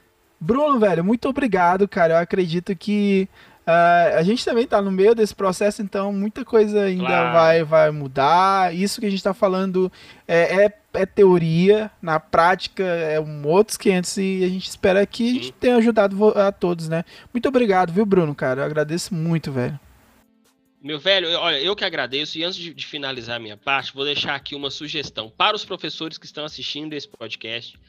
Bruno, velho, muito obrigado, cara. Eu acredito que uh, a gente também tá no meio desse processo, então muita coisa ainda claro. vai, vai mudar. Isso que a gente tá falando é, é, é teoria, na prática é um outros 500 e a gente espera que a gente tenha ajudado a todos, né? Muito obrigado, viu, Bruno, cara? Eu agradeço muito, velho. Meu velho, olha, eu que agradeço e antes de, de finalizar a minha parte, vou deixar aqui uma sugestão para os professores que estão assistindo esse podcast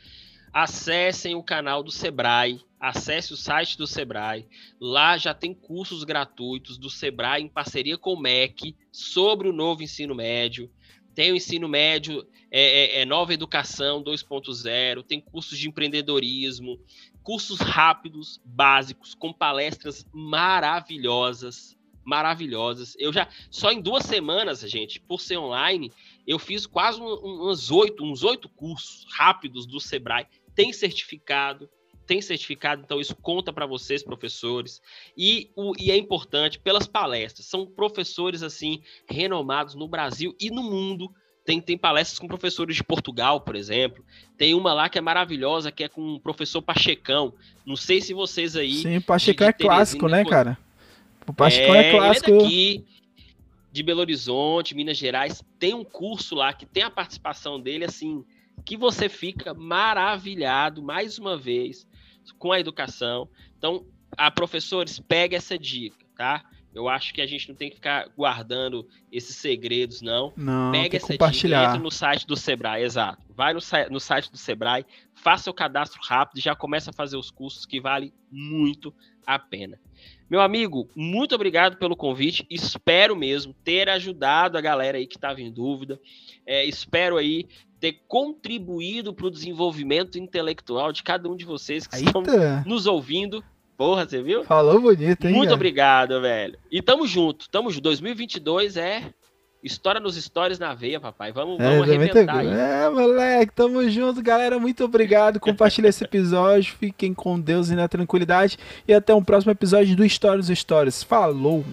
acessem o canal do Sebrae, acesse o site do Sebrae. Lá já tem cursos gratuitos do Sebrae em parceria com o MEC sobre o novo ensino médio. Tem o ensino médio, é, é, é Nova Educação 2.0, tem cursos de empreendedorismo, cursos rápidos, básicos, com palestras maravilhosas, maravilhosas. Eu já, só em duas semanas, gente, por ser online, eu fiz quase um, umas oito, uns oito cursos rápidos do Sebrae tem certificado, tem certificado, então isso conta para vocês, professores. E, o, e é importante pelas palestras. São professores assim renomados no Brasil e no mundo. Tem, tem palestras com professores de Portugal, por exemplo. Tem uma lá que é maravilhosa, que é com o professor Pachecão. Não sei se vocês aí. Sim, Pachecão é clássico, né, cara? O Pachecão é, é clássico. Ele é daqui, de Belo Horizonte, Minas Gerais. Tem um curso lá que tem a participação dele, assim, que você fica maravilhado mais uma vez com a educação. Então, a professores, pega essa dica, tá? Eu acho que a gente não tem que ficar guardando esses segredos, não. Não, Pega essa compartilhar. dica, entra no site do Sebrae, exato. Vai no, no site do Sebrae, faça o cadastro rápido, já começa a fazer os cursos que vale muito a pena. Meu amigo, muito obrigado pelo convite. Espero mesmo ter ajudado a galera aí que estava em dúvida. É, espero aí ter contribuído para o desenvolvimento intelectual de cada um de vocês que Eita. estão nos ouvindo. Porra, você viu? Falou bonito, hein? Muito cara? obrigado, velho. E tamo junto, tamo junto. 2022 é História nos stories na veia, papai. Vamos, é, vamos arrebentar aí. É, moleque, tamo junto, galera. Muito obrigado. Compartilha esse episódio. Fiquem com Deus e na tranquilidade. E até um próximo episódio do História nos Stories. Falou!